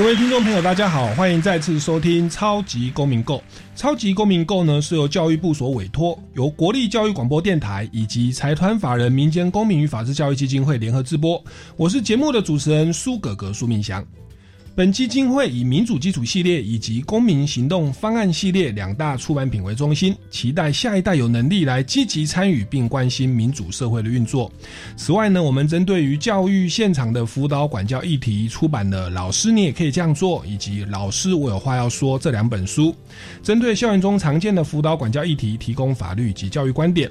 各位听众朋友，大家好，欢迎再次收听《超级公民购》。超级公民购呢是由教育部所委托，由国立教育广播电台以及财团法人民间公民与法治教育基金会联合直播。我是节目的主持人苏格格苏明祥。本基金会以民主基础系列以及公民行动方案系列两大出版品为中心，期待下一代有能力来积极参与并关心民主社会的运作。此外呢，我们针对于教育现场的辅导管教议题，出版了《老师你也可以这样做》以及《老师我有话要说》这两本书，针对校园中常见的辅导管教议题，提供法律及教育观点。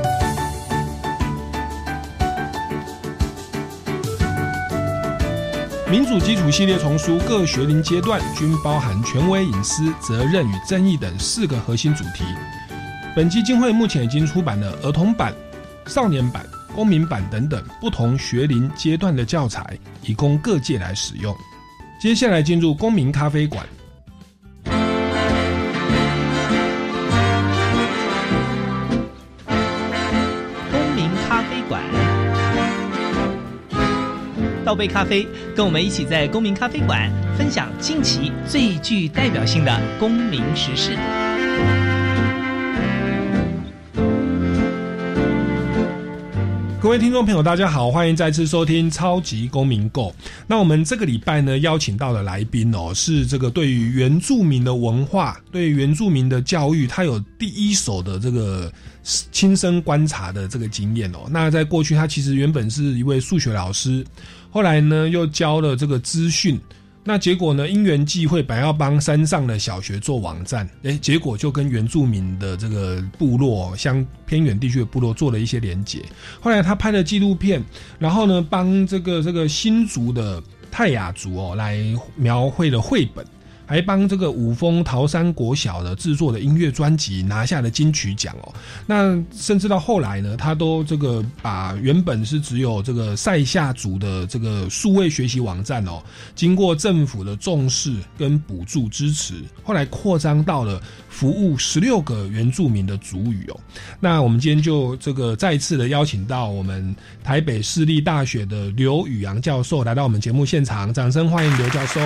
民主基础系列丛书各学龄阶段均包含权威、隐私、责任与正义等四个核心主题。本基金会目前已经出版了儿童版、少年版、公民版等等不同学龄阶段的教材，以供各界来使用。接下来进入公民咖啡馆。倒杯咖啡，跟我们一起在公民咖啡馆分享近期最具代表性的公民时事。各位听众朋友，大家好，欢迎再次收听《超级公民购》。那我们这个礼拜呢，邀请到的来宾哦，是这个对于原住民的文化、对原住民的教育，他有第一手的这个亲身观察的这个经验哦。那在过去，他其实原本是一位数学老师，后来呢又教了这个资讯。那结果呢？因缘际会，本来要帮山上的小学做网站，诶，结果就跟原住民的这个部落、像偏远地区的部落做了一些连接。后来他拍了纪录片，然后呢，帮这个这个新族的泰雅族哦来描绘了绘本。还帮这个五峰桃山国小的制作的音乐专辑拿下了金曲奖哦。那甚至到后来呢，他都这个把原本是只有这个塞夏族的这个数位学习网站哦，经过政府的重视跟补助支持，后来扩张到了服务十六个原住民的族语哦。那我们今天就这个再次的邀请到我们台北市立大学的刘宇阳教授来到我们节目现场，掌声欢迎刘教授。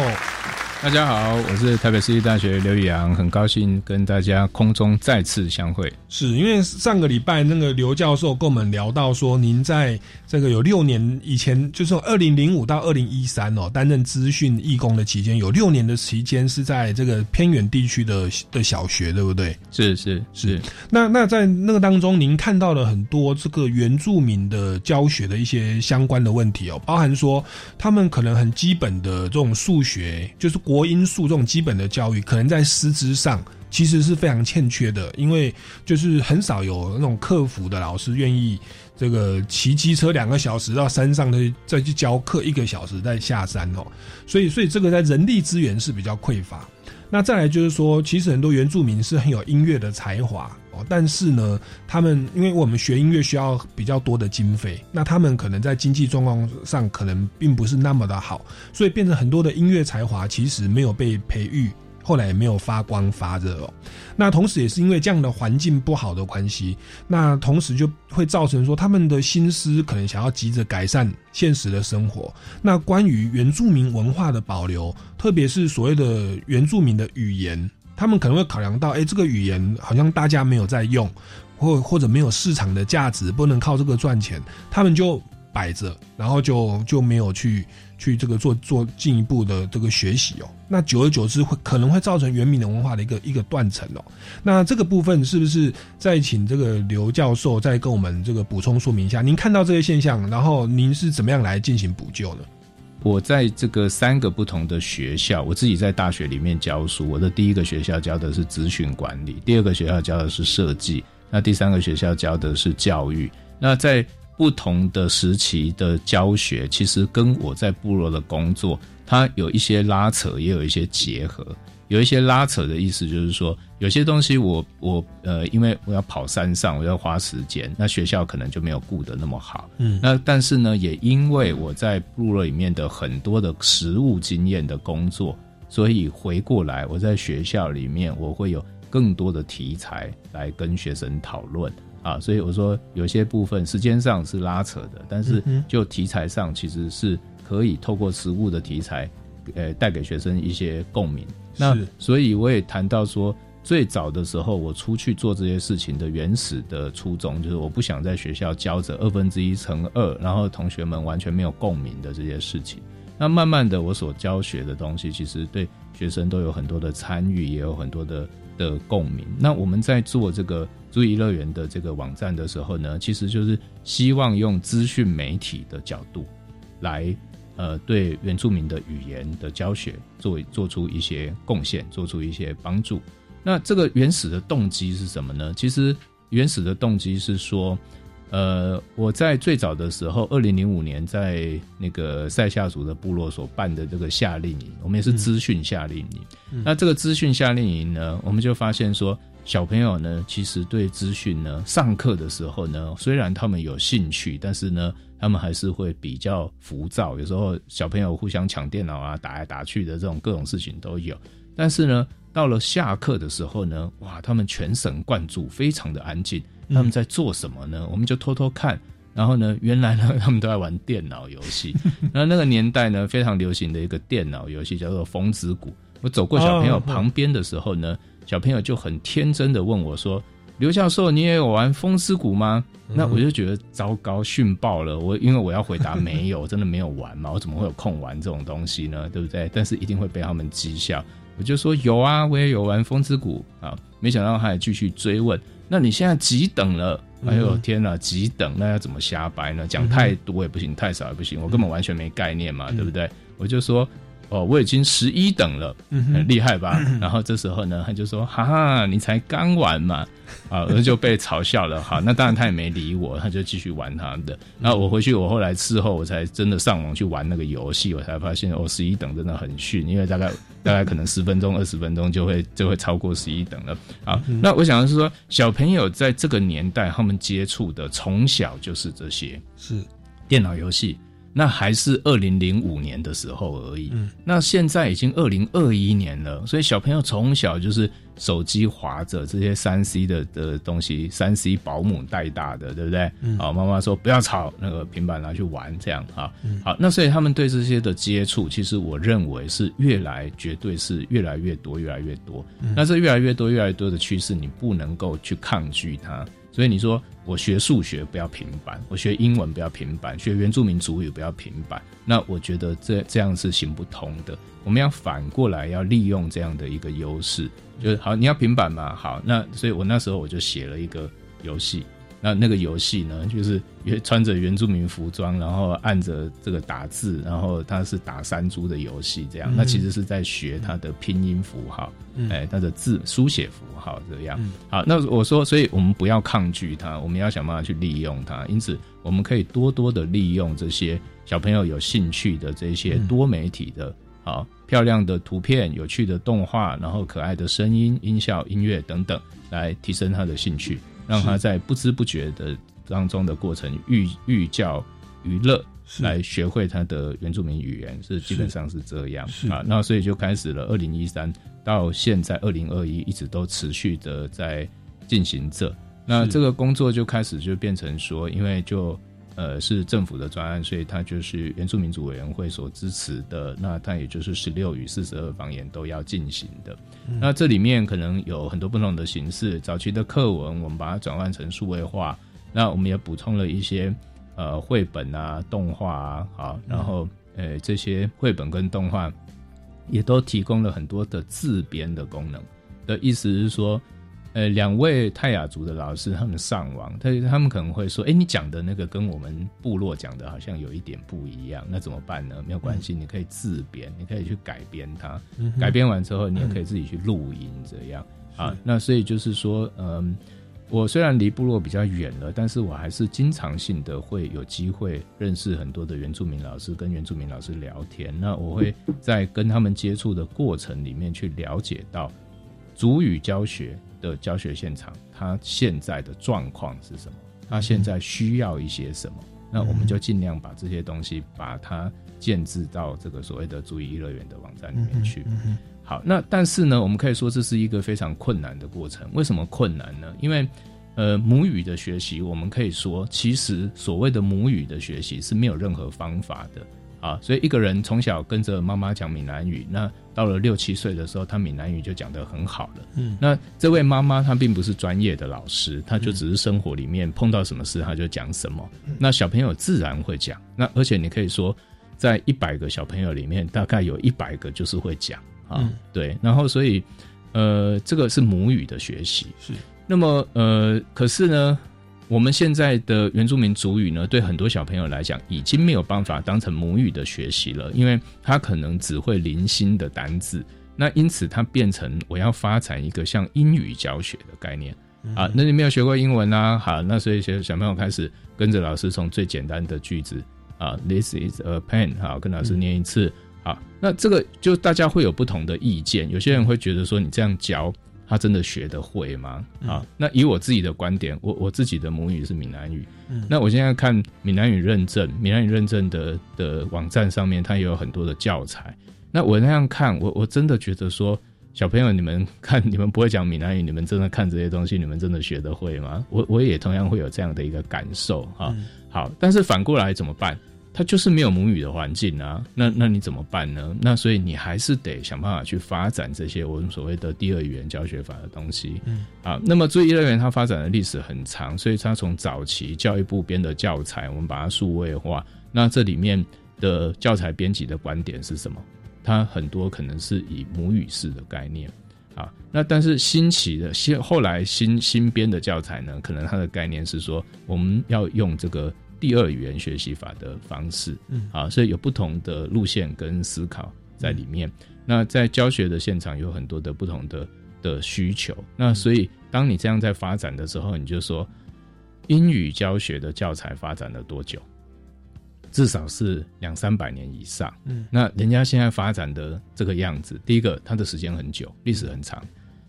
大家好，我是台北市立大学刘宇阳，很高兴跟大家空中再次相会。是因为上个礼拜那个刘教授跟我们聊到说，您在这个有六年以前，就是从二零零五到二零一三哦，担任资讯义工的期间，有六年的期间是在这个偏远地区的的小学，对不对？是是是。那那在那个当中，您看到了很多这个原住民的教学的一些相关的问题哦，包含说他们可能很基本的这种数学，就是国因素这种基本的教育，可能在师资上。其实是非常欠缺的，因为就是很少有那种客服的老师愿意这个骑机车两个小时到山上的再去教课一个小时再下山哦，所以所以这个在人力资源是比较匮乏。那再来就是说，其实很多原住民是很有音乐的才华但是呢，他们因为我们学音乐需要比较多的经费，那他们可能在经济状况上可能并不是那么的好，所以变成很多的音乐才华其实没有被培育。后来也没有发光发热哦，那同时也是因为这样的环境不好的关系，那同时就会造成说他们的心思可能想要急着改善现实的生活。那关于原住民文化的保留，特别是所谓的原住民的语言，他们可能会考量到，哎，这个语言好像大家没有在用，或或者没有市场的价值，不能靠这个赚钱，他们就摆着，然后就就没有去去这个做做进一步的这个学习哦。那久而久之会可能会造成原民的文化的一个一个断层哦。那这个部分是不是再请这个刘教授再跟我们这个补充说明一下？您看到这些现象，然后您是怎么样来进行补救呢？我在这个三个不同的学校，我自己在大学里面教书。我的第一个学校教的是咨询管理，第二个学校教的是设计，那第三个学校教的是教育。那在不同的时期的教学，其实跟我在部落的工作，它有一些拉扯，也有一些结合。有一些拉扯的意思，就是说有些东西我我呃，因为我要跑山上，我要花时间，那学校可能就没有顾得那么好。嗯，那但是呢，也因为我在部落里面的很多的实务经验的工作，所以回过来我在学校里面，我会有更多的题材来跟学生讨论啊。所以我说有些部分时间上是拉扯的，但是就题材上其实是可以透过实物的题材，呃，带给学生一些共鸣。那所以我也谈到说，最早的时候我出去做这些事情的原始的初衷，就是我不想在学校教着二分之一乘二，然后同学们完全没有共鸣的这些事情。那慢慢的，我所教学的东西，其实对学生都有很多的参与，也有很多的的共鸣。那我们在做这个注意乐园的这个网站的时候呢，其实就是希望用资讯媒体的角度来。呃，对原住民的语言的教学，做做出一些贡献，做出一些帮助。那这个原始的动机是什么呢？其实原始的动机是说，呃，我在最早的时候，二零零五年在那个塞夏族的部落所办的这个夏令营，我们也是资讯夏令营。那这个资讯夏令营呢，我们就发现说，小朋友呢，其实对资讯呢，上课的时候呢，虽然他们有兴趣，但是呢。他们还是会比较浮躁，有时候小朋友互相抢电脑啊，打来打去的这种各种事情都有。但是呢，到了下课的时候呢，哇，他们全神贯注，非常的安静。他们在做什么呢？我们就偷偷看。然后呢，原来呢，他们都在玩电脑游戏。那那个年代呢，非常流行的一个电脑游戏叫做《风之谷》。我走过小朋友旁边的时候呢，小朋友就很天真的问我说。刘教授，你也有玩风之谷吗？那我就觉得糟糕，训爆了。我因为我要回答没有，真的没有玩嘛，我怎么会有空玩这种东西呢？对不对？但是一定会被他们讥笑。我就说有啊，我也有玩风之谷啊。没想到他还继续追问。那你现在几等了？哎呦天哪，几等？那要怎么瞎掰呢？讲太多也不行，太少也不行，我根本完全没概念嘛，对不对？我就说。哦，我已经十一等了，很厉害吧？然后这时候呢，他就说：“哈哈，你才刚玩嘛！” 啊，我就被嘲笑了。好，那当然他也没理我，他就继续玩他的。然后我回去，我后来事后我才真的上网去玩那个游戏，我才发现哦，十一等真的很逊，因为大概大概可能十分钟、二十分钟就会就会超过十一等了。好，那我想的是说，小朋友在这个年代，他们接触的从小就是这些，是电脑游戏。那还是二零零五年的时候而已。嗯，那现在已经二零二一年了，所以小朋友从小就是手机划着这些三 C 的的东西，三 C 保姆带大的，对不对？嗯，好，妈妈说不要吵，那个平板拿去玩，这样哈。好，那所以他们对这些的接触，其实我认为是越来绝对是越来越多，越来越多。那这越来越多、越来越多的趋势，你不能够去抗拒它。所以你说我学数学不要平板，我学英文不要平板，学原住民族语不要平板，那我觉得这这样是行不通的。我们要反过来要利用这样的一个优势，就是好，你要平板嘛，好，那所以我那时候我就写了一个游戏。那那个游戏呢，就是原穿着原住民服装，然后按着这个打字，然后它是打山猪的游戏，这样。那其实是在学它的拼音符号，哎，它的字书写符号这样。好，那我说，所以我们不要抗拒它，我们要想办法去利用它。因此，我们可以多多的利用这些小朋友有兴趣的这些多媒体的，好漂亮的图片、有趣的动画，然后可爱的声音、音效、音乐等等，来提升他的兴趣。让他在不知不觉的当中的过程寓寓教于乐，来学会他的原住民语言，是基本上是这样啊。那所以就开始了，二零一三到现在二零二一，一直都持续的在进行着。那这个工作就开始就变成说，因为就。呃，是政府的专案，所以它就是原住民族委员会所支持的。那它也就是十六与四十二方言都要进行的。那这里面可能有很多不同的形式。早期的课文，我们把它转换成数位化。那我们也补充了一些呃绘本啊、动画啊，好，然后呃这些绘本跟动画也都提供了很多的自编的功能。的意思是说。呃，两位泰雅族的老师，他们上网，他他们可能会说，哎，你讲的那个跟我们部落讲的好像有一点不一样，那怎么办呢？没有关系，你可以自编，你可以去改编它，改编完之后，你也可以自己去录音，这样啊。那所以就是说，嗯，我虽然离部落比较远了，但是我还是经常性的会有机会认识很多的原住民老师，跟原住民老师聊天。那我会在跟他们接触的过程里面去了解到主语教学。的教学现场，他现在的状况是什么？他现在需要一些什么？那我们就尽量把这些东西把它建置到这个所谓的注意乐园的网站里面去。好，那但是呢，我们可以说这是一个非常困难的过程。为什么困难呢？因为呃，母语的学习，我们可以说，其实所谓的母语的学习是没有任何方法的。啊，所以一个人从小跟着妈妈讲闽南语，那到了六七岁的时候，他闽南语就讲得很好了。嗯，那这位妈妈她并不是专业的老师，她就只是生活里面碰到什么事，她就讲什么。那小朋友自然会讲。那而且你可以说，在一百个小朋友里面，大概有一百个就是会讲啊。对，然后所以呃，这个是母语的学习。是，那么呃，可是呢？我们现在的原住民族语呢，对很多小朋友来讲，已经没有办法当成母语的学习了，因为他可能只会零星的单字，那因此它变成我要发展一个像英语教学的概念啊。那你没有学过英文啊？好，那所以小小朋友开始跟着老师从最简单的句子啊，This is a pen，好，跟老师念一次，好，那这个就大家会有不同的意见，有些人会觉得说你这样教。他真的学得会吗？啊，那以我自己的观点，我我自己的母语是闽南语。那我现在看闽南语认证，闽南语认证的的网站上面，它也有很多的教材。那我那样看，我我真的觉得说，小朋友你们看，你们不会讲闽南语，你们真的看这些东西，你们真的学得会吗？我我也同样会有这样的一个感受啊。好，但是反过来怎么办？他就是没有母语的环境啊，那那你怎么办呢？那所以你还是得想办法去发展这些我们所谓的第二语言教学法的东西。嗯，啊，那么注意乐园它发展的历史很长，所以它从早期教育部编的教材，我们把它数位化。那这里面的教材编辑的观点是什么？它很多可能是以母语式的概念啊。那但是新起的新后来新新编的教材呢，可能它的概念是说我们要用这个。第二语言学习法的方式，嗯，啊，所以有不同的路线跟思考在里面。那在教学的现场有很多的不同的的需求。那所以当你这样在发展的时候，你就说英语教学的教材发展了多久？至少是两三百年以上。嗯，那人家现在发展的这个样子，第一个它的时间很久，历史很长；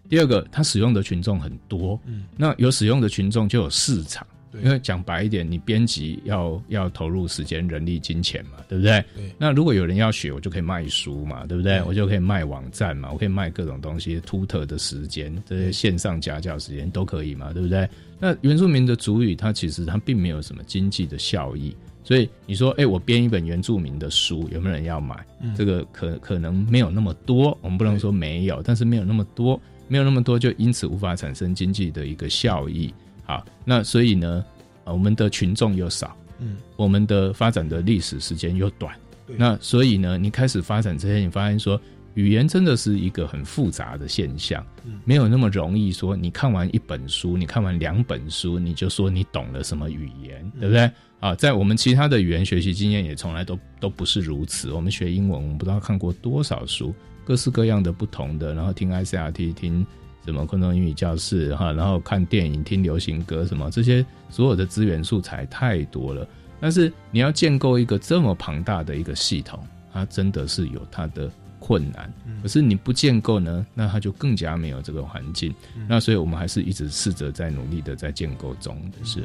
第二个它使用的群众很多。嗯，那有使用的群众就有市场。因为讲白一点，你编辑要要投入时间、人力、金钱嘛，对不对？对。那如果有人要学，我就可以卖书嘛，对不对？我就可以卖网站嘛，我可以卖各种东西、突特的时间、这些线上家教时间都可以嘛，对不对？那原住民的主语，它其实它并没有什么经济的效益，所以你说，哎，我编一本原住民的书，有没有人要买？这个可可能没有那么多，我们不能说没有，但是没有那么多，没有那么多，就因此无法产生经济的一个效益。好，那所以呢，我们的群众又少，嗯，我们的发展的历史时间又短，那所以呢，你开始发展这些，你发现说，语言真的是一个很复杂的现象，嗯，没有那么容易说，你看完一本书，你看完两本书，你就说你懂了什么语言，对不对？啊，在我们其他的语言学习经验也从来都都不是如此。我们学英文，我们不知道看过多少书，各式各样的不同的，然后听 ICRT 听。什么昆虫英语教室哈，然后看电影、听流行歌，什么这些所有的资源素材太多了。但是你要建构一个这么庞大的一个系统，它真的是有它的困难。可是你不建构呢，那它就更加没有这个环境。那所以我们还是一直试着在努力的在建构中，是。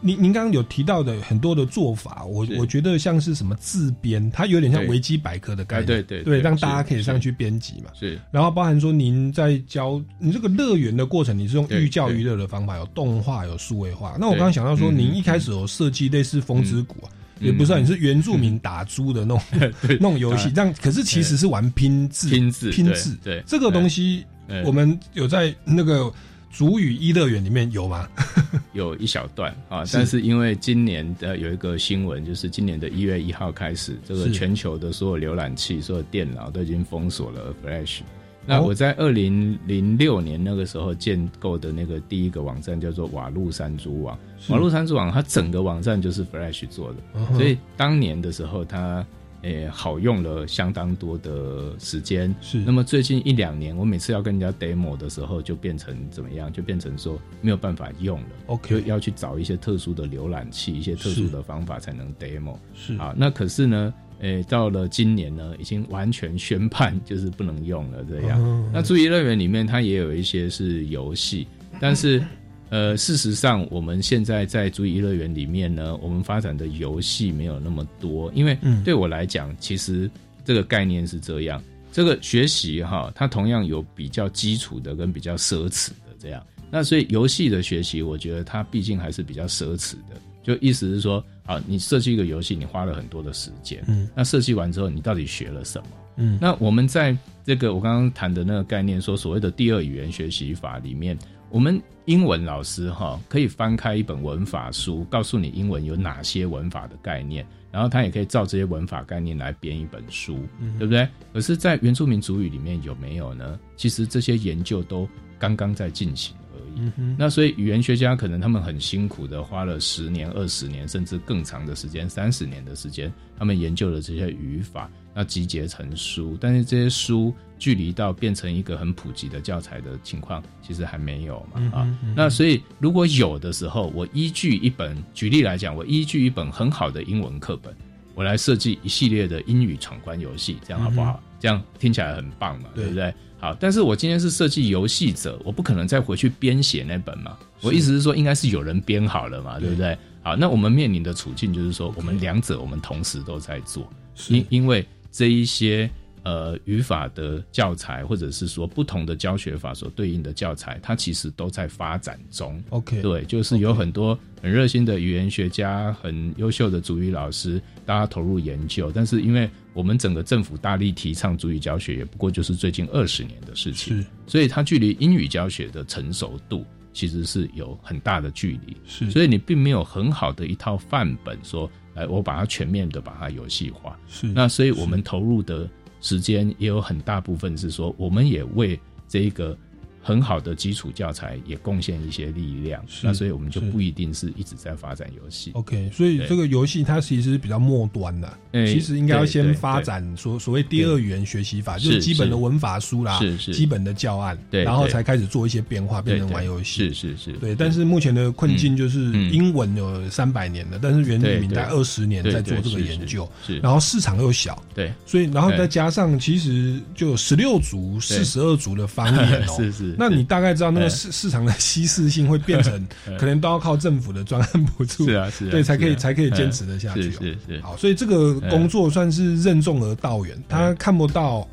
您您刚刚有提到的很多的做法，我我觉得像是什么自编，它有点像维基百科的概念，对对对，让大家可以上去编辑嘛。是，然后包含说您在教你这个乐园的过程，你是用寓教于乐的方法，有动画，有数位化。那我刚刚想到说，您一开始有设计类似风之谷啊，也不是，你是原住民打猪的那种 那种游戏，这样可是其实是玩拼字，拼字，拼字。对，这个东西我们有在那个。主语一乐园里面有吗？有一小段啊，但是因为今年的有一个新闻，就是今年的一月一号开始，这个全球的所有浏览器、所有电脑都已经封锁了 Flash。那我在二零零六年那个时候建构的那个第一个网站叫做瓦路山猪网，瓦路山猪网它整个网站就是 Flash 做的，所以当年的时候它诶好用了相当多的时间。是，那么最近一两年，我每次要跟人家 demo 的时候，就变成怎么样？就变成说没有办法用了，OK，就要去找一些特殊的浏览器，一些特殊的方法才能 demo。是啊，那可是呢？诶，到了今年呢，已经完全宣判就是不能用了。这样，那注意乐园里面它也有一些是游戏，但是呃，事实上我们现在在注意乐园里面呢，我们发展的游戏没有那么多，因为对我来讲，其实这个概念是这样，这个学习哈，它同样有比较基础的跟比较奢侈的这样。那所以游戏的学习，我觉得它毕竟还是比较奢侈的。就意思是说，啊，你设计一个游戏，你花了很多的时间，嗯，那设计完之后，你到底学了什么？嗯，那我们在这个我刚刚谈的那个概念，说所谓的第二语言学习法里面，我们英文老师哈可以翻开一本文法书，告诉你英文有哪些文法的概念，然后他也可以照这些文法概念来编一本书，对不对？可是，在原住民族语里面有没有呢？其实这些研究都刚刚在进行。嗯哼，那所以语言学家可能他们很辛苦的花了十年、二十年，甚至更长的时间，三十年的时间，他们研究了这些语法，那集结成书。但是这些书距离到变成一个很普及的教材的情况，其实还没有嘛啊。那所以如果有的时候，我依据一本，举例来讲，我依据一本很好的英文课本，我来设计一系列的英语闯关游戏，这样好不好？这样听起来很棒嘛，对不对？好，但是我今天是设计游戏者，我不可能再回去编写那本嘛。我意思是说，应该是有人编好了嘛，对不对？好，那我们面临的处境就是说，我们两者我们同时都在做，因因为这一些。呃，语法的教材，或者是说不同的教学法所对应的教材，它其实都在发展中。OK，对，就是有很多很热心的语言学家，很优秀的主语老师，大家投入研究。但是，因为我们整个政府大力提倡主语教学，也不过就是最近二十年的事情，所以它距离英语教学的成熟度其实是有很大的距离。是，所以你并没有很好的一套范本，说，哎我把它全面的把它游戏化。是，那所以我们投入的。时间也有很大部分是说，我们也为这个。很好的基础教材也贡献一些力量，那所以我们就不一定是一直在发展游戏。OK，所以这个游戏它其实是比较末端的，其实应该要先发展所所谓第二语言学习法，就是基本的文法书啦，是是基本的教案，对然后才开始做一些变化，变成玩游戏。是是是，对。但是目前的困境就是英文有三百年了，但是原住民在二十年在做这个研究，然后市场又小，对，所以然后再加上其实就十六族、四十二族的方言哦，是 是。那你大概知道那个市市场的稀释性会变成，可能都要靠政府的专案补助，是啊是，对，才可以才可以坚持的下去。是是好，所以这个工作算是任重而道远，他看不到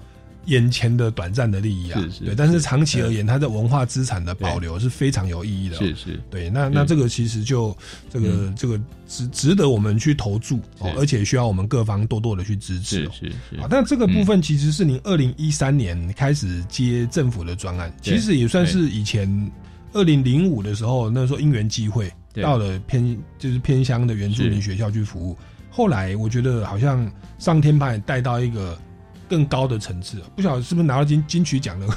眼前的短暂的利益啊，对，但是长期而言，它的文化资产的保留是非常有意义的。是是，对，那那这个其实就这个这个值值得我们去投注哦，而且需要我们各方多多的去支持。是是，好，但这个部分其实是您二零一三年开始接政府的专案，其实也算是以前二零零五的时候，那时候因缘机会到了偏就是偏乡的原住民学校去服务，后来我觉得好像上天把你带到一个。更高的层次，不晓得是不是拿到金金曲奖了？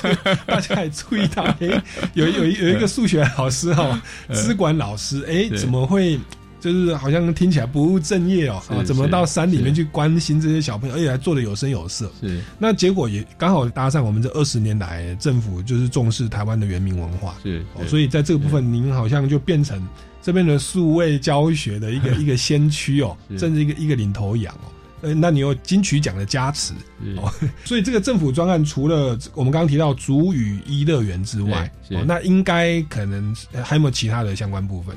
大家也注意到，哎，有有有一个数学老师哈，资管老师，哎，怎么会就是好像听起来不务正业哦？啊，怎么到山里面去关心这些小朋友，而且还做的有声有色？是，那结果也刚好搭上我们这二十年来政府就是重视台湾的原民文化，是，所以在这个部分，您好像就变成这边的数位教学的一个 一个先驱哦，甚至一个一个领头羊哦。呃，那你有金曲奖的加持哦，所以这个政府专案除了我们刚刚提到主语一乐园之外，哦，那应该可能还有没有其他的相关部分？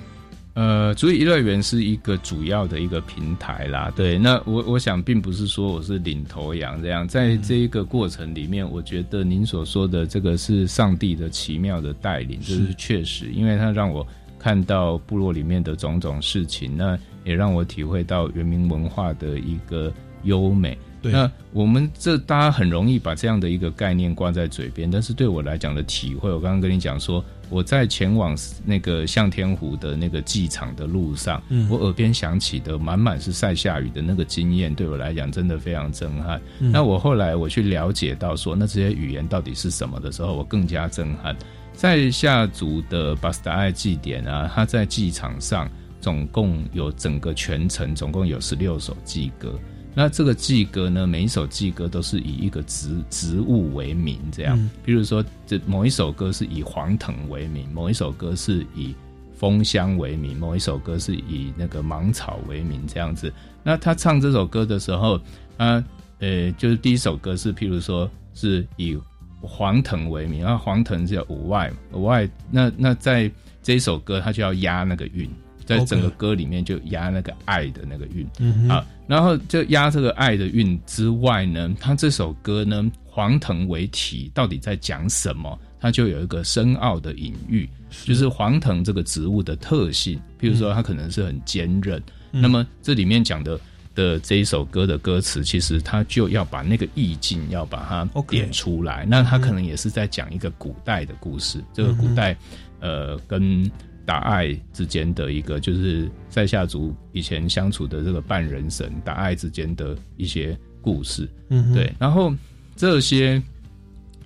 呃，主语一乐园是一个主要的一个平台啦。对，那我我想并不是说我是领头羊这样，在这一个过程里面，我觉得您所说的这个是上帝的奇妙的带领，这是确实，因为他让我看到部落里面的种种事情，那。也让我体会到原民文化的一个优美。对那我们这大家很容易把这样的一个概念挂在嘴边，但是对我来讲的体会，我刚刚跟你讲说，我在前往那个向天湖的那个祭场的路上，嗯我耳边响起的满满是晒下雨的那个经验，对我来讲真的非常震撼。嗯那我后来我去了解到说，那这些语言到底是什么的时候，我更加震撼。在下族的巴斯达爱祭典啊，他在祭场上总共有整个全程总共有十六首祭歌。那这个祭歌呢，每一首祭歌都是以一个植植物为名，这样，嗯比如说这某一首歌是以黄藤为名，某一首歌是以枫香为名，某一首歌是以那个芒草为名，这样子。那他唱这首歌的时候，啊呃，就是第一首歌是譬如说是以黄藤为名，然后黄藤是叫五外嘛，五外那那在这一首歌，他就要押那个韵，在整个歌里面就押那个爱的那个韵。啊，然后就押这个爱的韵之外呢，它这首歌呢，黄藤为题，到底在讲什么？它就有一个深奥的隐喻，就是黄藤这个植物的特性，譬如说它可能是很坚韧。那么这里面讲的的这一首歌的歌词，其实他就要把那个意境要把它点出来。那他可能也是在讲一个古代的故事，这个古代呃跟达爱之间的一个，就是在下族以前相处的这个半人神达爱之间的一些故事。嗯对，然后这些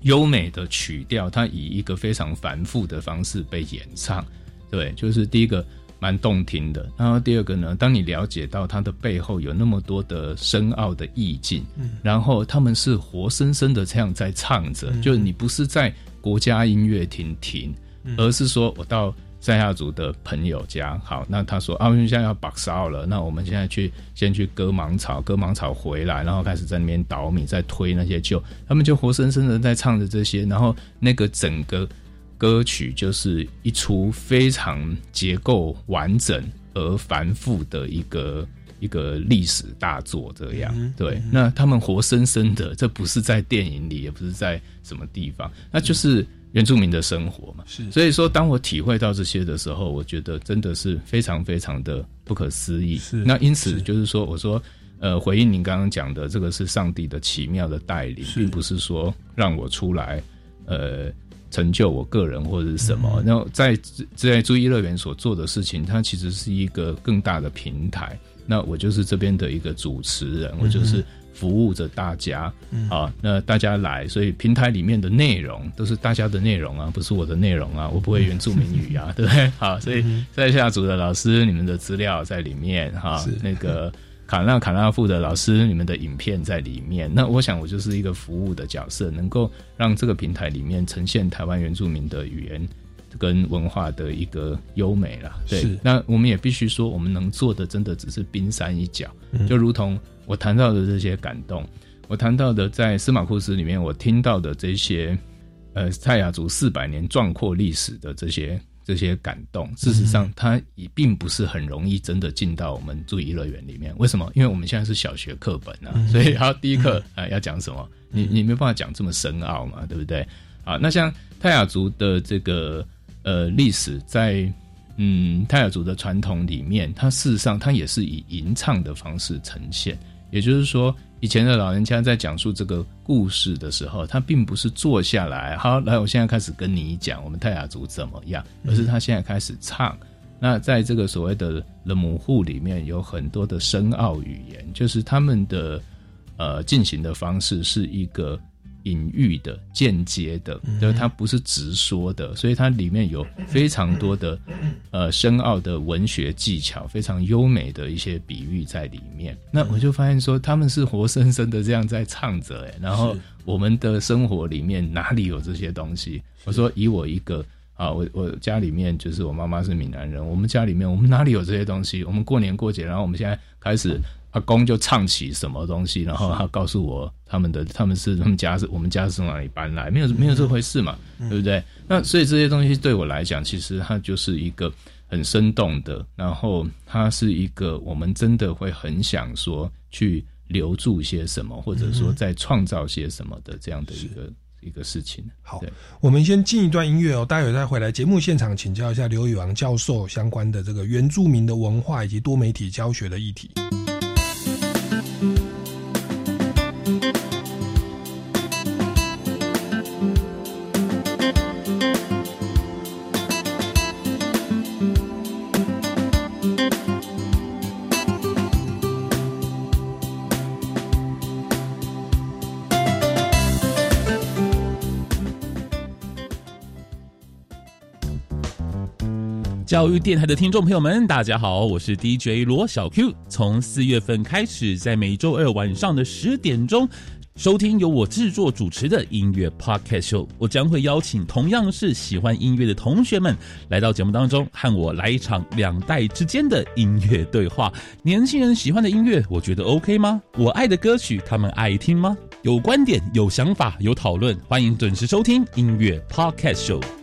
优美的曲调，它以一个非常繁复的方式被演唱。对，就是第一个蛮动听的，然后第二个呢，当你了解到它的背后有那么多的深奥的意境，嗯。然后他们是活生生的这样在唱着，就是你不是在国家音乐厅听，而是说我到。塞夏族的朋友家，好，那他说啊，我们现在要把烧了，那我们现在去先去割芒草，割芒草回来，然后开始在那边捣米，在推那些旧，他们就活生生的在唱着这些，然后那个整个歌曲就是一出非常结构完整而繁复的一个一个历史大作，这样、对。那他们活生生的，这不是在电影里，也不是在什么地方，那就是原住民的生活嘛。是所以说，当我体会到这些的时候，我觉得真的是非常非常的不可思议。是那因此就是说，我说。呃，回应您刚刚讲的，这个是上帝的奇妙的带领，并不是说让我出来，呃，成就我个人或者是什么。然后在在注意乐园所做的事情，它其实是一个更大的平台。那我就是这边的一个主持人，我就是服务着大家啊。那大家来，所以平台里面的内容都是大家的内容啊，不是我的内容啊，我不会原住民语啊，对不对？好，所以在下组的老师，你们的资料在里面哈是，那个。卡纳卡纳富的老师，你们的影片在里面。那我想，我就是一个服务的角色，能够让这个平台里面呈现台湾原住民的语言跟文化的一个优美啦。对，那我们也必须说，我们能做的真的只是冰山一角。就如同我谈到的这些感动，我谈到的在司马库斯里面，我听到的这些呃泰雅族四百年壮阔历史的这些这些感动，事实上它也并不是很容易真的进到我们注意乐园里面。为什么？因为我们现在是小学课本啊，所以它第一课 啊、呃要讲什么？你你没办法讲这么深奥嘛，对不对？啊，那像泰雅族的这个呃历史在。嗯，泰雅族的传统里面，它事实上它也是以吟唱的方式呈现。也就是说，以前的老人家在讲述这个故事的时候，他并不是坐下来，好，来，我现在开始跟你讲我们泰雅族怎么样，而是他现在开始唱。那在这个所谓的了母户里面，有很多的深奥语言，就是他们的呃进行的方式是一个隐喻的、间接的，就是它不是直说的，所以它里面有非常多的呃深奥的文学技巧，非常优美的一些比喻在里面。那我就发现说，他们是活生生的这样在唱着，哎，然后我们的生活里面哪里有这些东西？我说以我一个。啊，我我家里面就是我妈妈是闽南人，我们家里面我们哪里有这些东西？我们过年过节，然后我们现在开始，阿公就唱起什么东西，然后他告诉我他们的他们是他们家是我们家是从哪里搬来，没有没有这回事嘛，对不对？那所以这些东西对我来讲，其实它就是一个很生动的，然后它是一个我们真的会很想说去留住些什么，或者说再创造些什么的这样的一个。一个事情。好，我们先进一段音乐哦，待会再回来节目现场请教一下刘宇昂教授相关的这个原住民的文化以及多媒体教学的议题。教育电台的听众朋友们，大家好，我是 DJ 罗小 Q。从四月份开始，在每周二晚上的十点钟，收听由我制作主持的音乐 Podcast Show。我将会邀请同样是喜欢音乐的同学们来到节目当中，和我来一场两代之间的音乐对话。年轻人喜欢的音乐，我觉得 OK 吗？我爱的歌曲，他们爱听吗？有观点、有想法、有讨论，欢迎准时收听音乐 Podcast Show。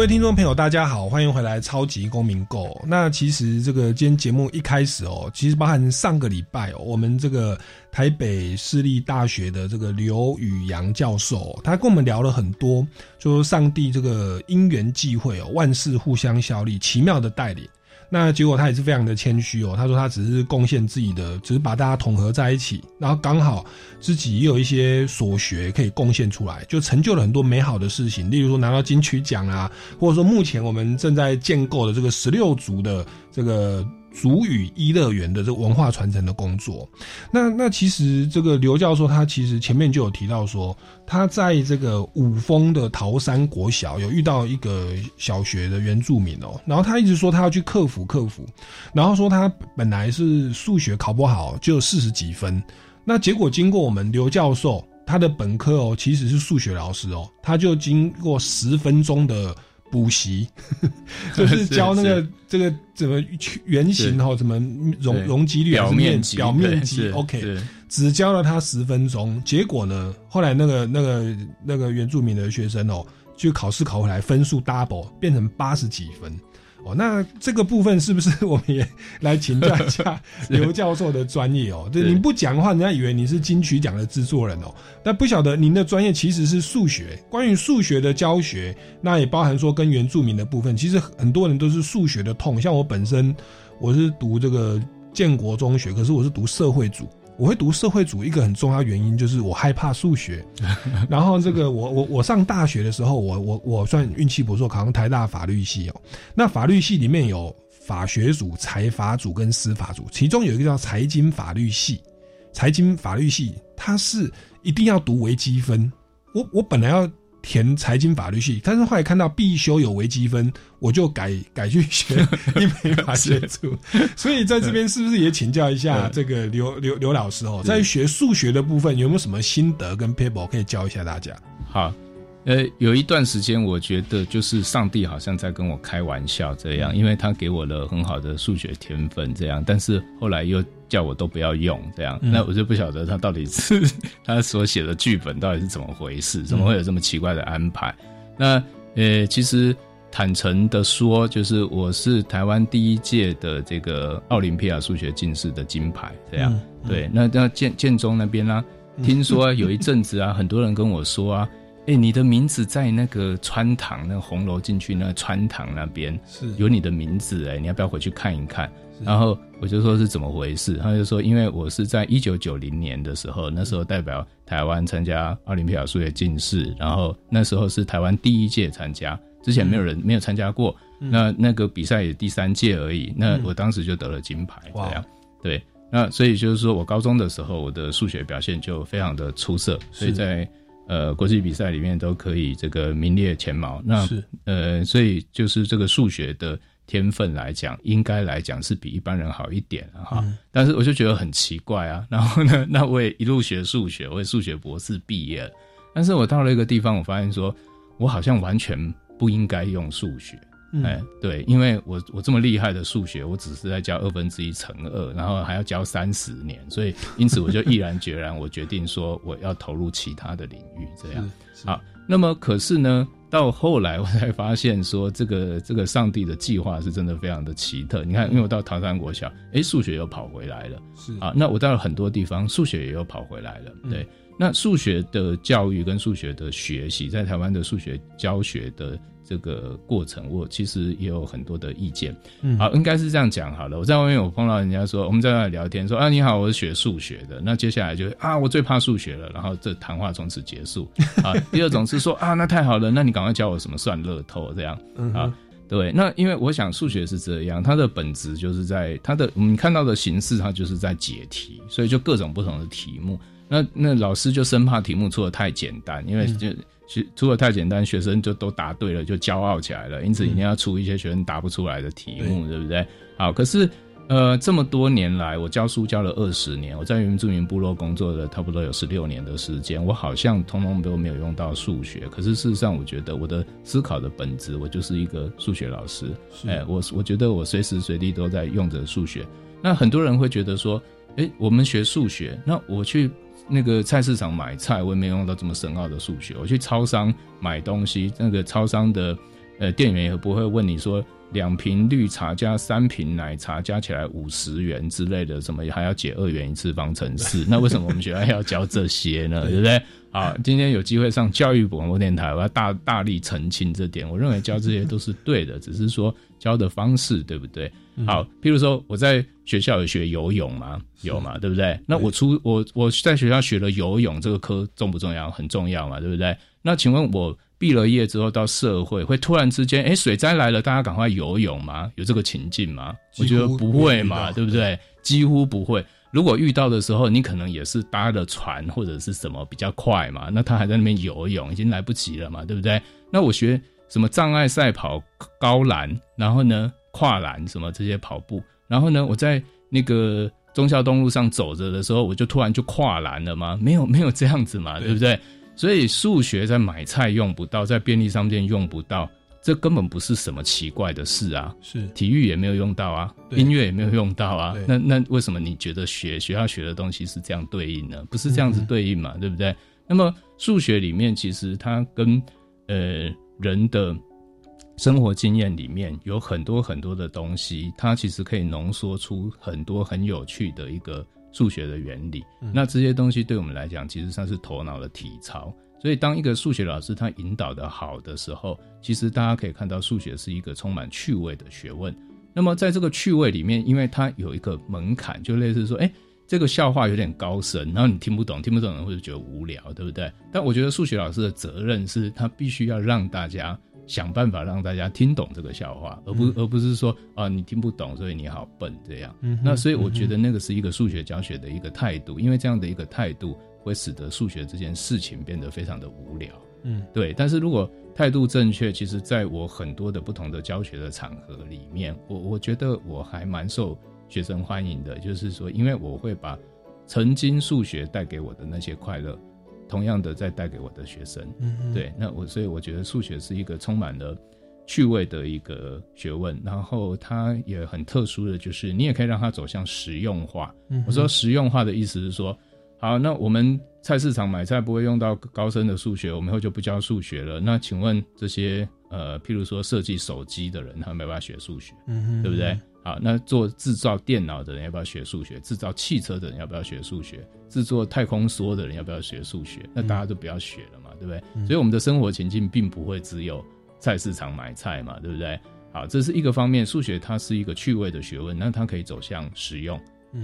各位听众朋友，大家好，欢迎回来《超级公民购》。那其实这个今天节目一开始哦，其实包含上个礼拜哦，我们这个台北私立大学的这个刘宇阳教授，他跟我们聊了很多，就上帝这个因缘际会哦，万事互相效力，奇妙的带领。那结果他也是非常的谦虚哦，他说他只是贡献自己的，只是把大家统合在一起，然后刚好自己也有一些所学可以贡献出来，就成就了很多美好的事情，例如说拿到金曲奖啊，或者说目前我们正在建构的这个十六族的这个。主语一乐园的这个文化传承的工作，那那其实这个刘教授他其实前面就有提到说，他在这个五峰的桃山国小有遇到一个小学的原住民哦，然后他一直说他要去克服克服，然后说他本来是数学考不好，就四十几分，那结果经过我们刘教授他的本科哦其实是数学老师哦，他就经过十分钟的。补习。就是教那个这个怎么圆形哈，怎么容容积率表面积表面积 OK，只教了他十分钟，结果呢，后来那个那个那个原住民的学生哦，就考试考回来分数 double 变成八十几分。哦，那这个部分是不是 我们也来请教一下 刘教授的专业哦？对，您不讲的话，人家以为你是金曲奖的制作人哦。但不晓得您的专业其实是数学，关于数学的教学，那也包含说跟原住民的部分。其实很多人都是数学的痛，像我本身，我是读这个建国中学，可是我是读社会组。我会读社会主义，一个很重要原因就是我害怕数学。然后这个我我我上大学的时候，我我我算运气不错，考上台大法律系哦。那法律系里面有法学组、财法组跟司法组，其中有一个叫财经法律系。财经法律系它是一定要读微积分。我我本来要。填财经法律系，但是后来看到必修有微积分，我就改 改去学英美法学组。所以在这边是不是也请教一下这个刘刘刘老师哦，在学数学的部分有没有什么心得跟 paper 可以教一下大家？好。呃，有一段时间，我觉得就是上帝好像在跟我开玩笑这样，因为他给我了很好的数学天分这样，但是后来又叫我都不要用这样，那我就不晓得他到底是他所写的剧本到底是怎么回事，怎么会有这么奇怪的安排？那呃，其实坦诚的说，就是我是台湾第一届的这个奥林匹亚数学竞赛的金牌这样，对，那那建建中那边呢，听说有一阵子啊，很多人跟我说啊。哎，你的名字在那个穿堂，那红楼进去那穿堂那边是。有你的名字，哎，你要不要回去看一看？然后我就说是怎么回事，他就说，因为我是在一九九零年的时候，那时候代表台湾参加奥林匹亚数学竞赛，然后那时候是台湾第一届参加，之前没有人没有参加过，那那个比赛也第三届而已，那我当时就得了金牌，这样。对。那所以就是说我高中的时候，我的数学表现就非常的出色，所以在呃国际比赛里面都可以这个名列前茅。那呃，所以就是这个数学的天分来讲，应该来讲是比一般人好一点哈。但是我就觉得很奇怪啊。然后呢，那我也一路学数学，我也数学博士毕业了。但是我到了一个地方，我发现说我好像完全不应该用数学。哎，对，因为我我这么厉害的数学，我只是在教二分之一乘二，然后还要教三十年，所以因此我就毅然决然，我决定说我要投入其他的领域，这样。好，那么可是呢，到后来我才发现说，这个这个上帝的计划是真的非常的奇特。你看，因为我到唐山国小，哎，数学又跑回来了，是啊，那我到了很多地方，数学也又跑回来了，对。那数学的教育跟数学的学习，在台湾的数学教学的。这个过程，我其实也有很多的意见。嗯，好，应该是这样讲好了。我在外面，我碰到人家说，我们在那里聊天，说啊，你好，我是学数学的。那接下来就啊，我最怕数学了。然后这谈话从此结束。啊，第二种是说啊，那太好了，那你赶快教我什么算乐透这样啊？对，那因为我想数学是这样，它的本质就是在它的我们看到的形式，它就是在解题，所以就各种不同的题目。那那老师就生怕题目出的太简单，因为就。出的太简单，学生就都答对了，就骄傲起来了。因此，一定要出一些学生答不出来的题目，对不对？好，可是，呃，这么多年来，我教书教了二十年，我在原住民部落工作了差不多有十六年的时间，我好像通通都没有用到数学。可是事实上，我觉得我的思考的本质，我就是一个数学老师。哎，我我觉得我随时随地都在用着数学。那很多人会觉得说，哎，我们学数学，那我去。那个菜市场买菜，我也没用到这么深奥的数学。我去超商买东西，那个超商的呃店员也不会问你说两瓶绿茶加三瓶奶茶加起来五十元之类的，什么还要解二元一次方程式？那为什么我们学校要教这些呢？对不对？好，今天有机会上教育广播电台，我要大大力澄清这点。我认为教这些都是对的，只是说教的方式对不对？好，譬如说我在学校有学游泳吗？有嘛，对不对？那我出我我在学校学了游泳这个科重不重要？很重要嘛，对不对？那请问我毕了业之后到社会会突然之间，哎，水灾来了，大家赶快游泳吗？有这个情境吗？我觉得不会嘛，对不对？几乎不会。如果遇到的时候，你可能也是搭的船或者是什么比较快嘛，那他还在那边游泳，已经来不及了嘛，对不对？那我学什么障碍赛跑、高栏，然后呢？跨栏什么这些跑步，然后呢，我在那个忠孝东路上走着的时候，我就突然就跨栏了吗？没有，没有这样子嘛，对不对？所以数学在买菜用不到，在便利商店用不到，这根本不是什么奇怪的事啊。是体育也没有用到啊，音乐也没有用到啊。那那为什么你觉得学学校学的东西是这样对应呢？不是这样子对应嘛，对不对？那么数学里面其实它跟呃人的。生活经验里面有很多很多的东西，它其实可以浓缩出很多很有趣的一个数学的原理。那这些东西对我们来讲，其实上是头脑的体操。所以，当一个数学老师他引导的好的时候，其实大家可以看到，数学是一个充满趣味的学问。那么，在这个趣味里面，因为它有一个门槛，就类似说，哎，这个笑话有点高深，然后你听不懂，听不懂人会觉得无聊，对不对？但我觉得数学老师的责任是他必须要让大家。想办法让大家听懂这个笑话，而不而不是说啊你听不懂，所以你好笨这样。嗯那所以我觉得那个是一个数学教学的一个态度，因为这样的一个态度会使得数学这件事情变得非常的无聊。嗯，对。但是如果态度正确，其实在我很多的不同的教学的场合里面，我我觉得我还蛮受学生欢迎的，就是说，因为我会把曾经数学带给我的那些快乐。同样的，在带给我的学生，对，那我所以我觉得数学是一个充满了趣味的一个学问，然后它也很特殊的就是，你也可以让它走向实用化。我说实用化的意思是说，好，那我们菜市场买菜不会用到高深的数学，我们以后就不教数学了。那请问这些呃，譬如说设计手机的人，他没办法学数学，对不对？好，那做制造电脑的人要不要学数学？制造汽车的人要不要学数学？制作太空梭的人要不要学数学？那大家都不要学了嘛，对不对？所以我们的生活情境并不会只有菜市场买菜嘛，对不对？好，这是一个方面。数学它是一个趣味的学问，那它可以走向实用，